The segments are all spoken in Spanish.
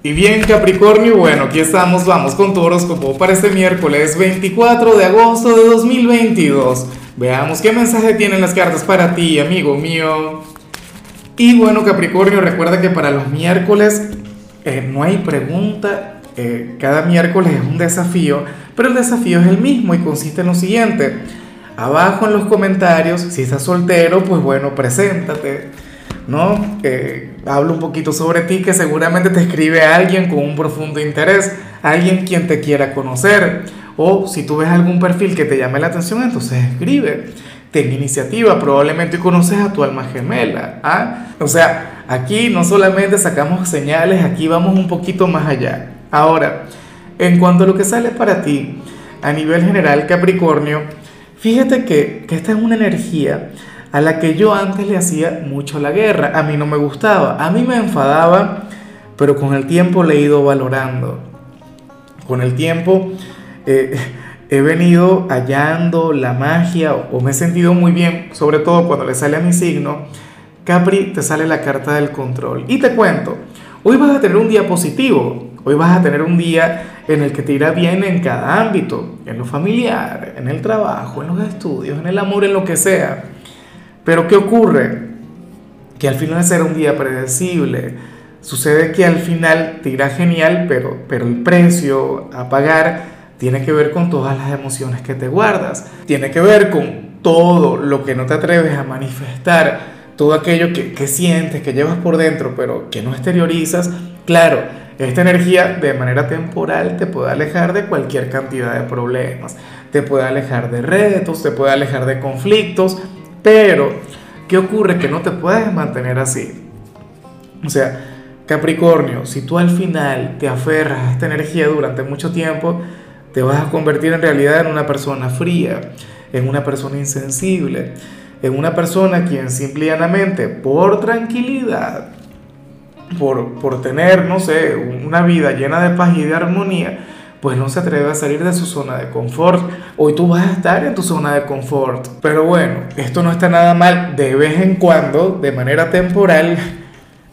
Y bien Capricornio, bueno, aquí estamos, vamos con tu horóscopo para este miércoles 24 de agosto de 2022. Veamos qué mensaje tienen las cartas para ti, amigo mío. Y bueno Capricornio, recuerda que para los miércoles eh, no hay pregunta, eh, cada miércoles es un desafío, pero el desafío es el mismo y consiste en lo siguiente. Abajo en los comentarios, si estás soltero, pues bueno, preséntate ¿no? Eh, hablo un poquito sobre ti, que seguramente te escribe alguien con un profundo interés, alguien quien te quiera conocer, o si tú ves algún perfil que te llame la atención, entonces escribe. Ten iniciativa, probablemente conoces a tu alma gemela. ¿ah? O sea, aquí no solamente sacamos señales, aquí vamos un poquito más allá. Ahora, en cuanto a lo que sale para ti, a nivel general, Capricornio, fíjate que, que esta es una energía a la que yo antes le hacía mucho la guerra. A mí no me gustaba, a mí me enfadaba, pero con el tiempo le he ido valorando. Con el tiempo eh, he venido hallando la magia o, me he sentido muy bien, sobre todo cuando le sale a mi signo. Capri, te sale la carta del control. Y te cuento, hoy vas a tener un día positivo, hoy vas a tener un día en el que te irá bien en cada ámbito, en lo familiar, en el trabajo, en los estudios, en el amor, en lo que sea. Pero ¿qué ocurre? Que al final será un día predecible. Sucede que al final te irá genial, pero, pero el precio a pagar tiene que ver con todas las emociones que te guardas. Tiene que ver con todo lo que no te atreves a manifestar, todo aquello que, que sientes, que llevas por dentro, pero que no exteriorizas. Claro, esta energía de manera temporal te puede alejar de cualquier cantidad de problemas, te puede alejar de retos, te puede alejar de conflictos, pero, ¿qué ocurre? Que no te puedes mantener así. O sea, Capricornio, si tú al final te aferras a esta energía durante mucho tiempo, te vas a convertir en realidad en una persona fría, en una persona insensible, en una persona quien simplemente por tranquilidad, por, por tener, no sé, una vida llena de paz y de armonía, pues no se atreve a salir de su zona de confort. Hoy tú vas a estar en tu zona de confort. Pero bueno, esto no está nada mal de vez en cuando, de manera temporal.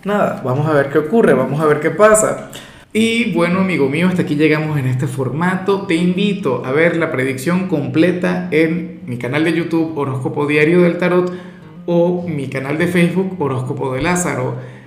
Nada, vamos a ver qué ocurre, vamos a ver qué pasa. Y bueno, amigo mío, hasta aquí llegamos en este formato. Te invito a ver la predicción completa en mi canal de YouTube Horóscopo Diario del Tarot o mi canal de Facebook Horóscopo de Lázaro.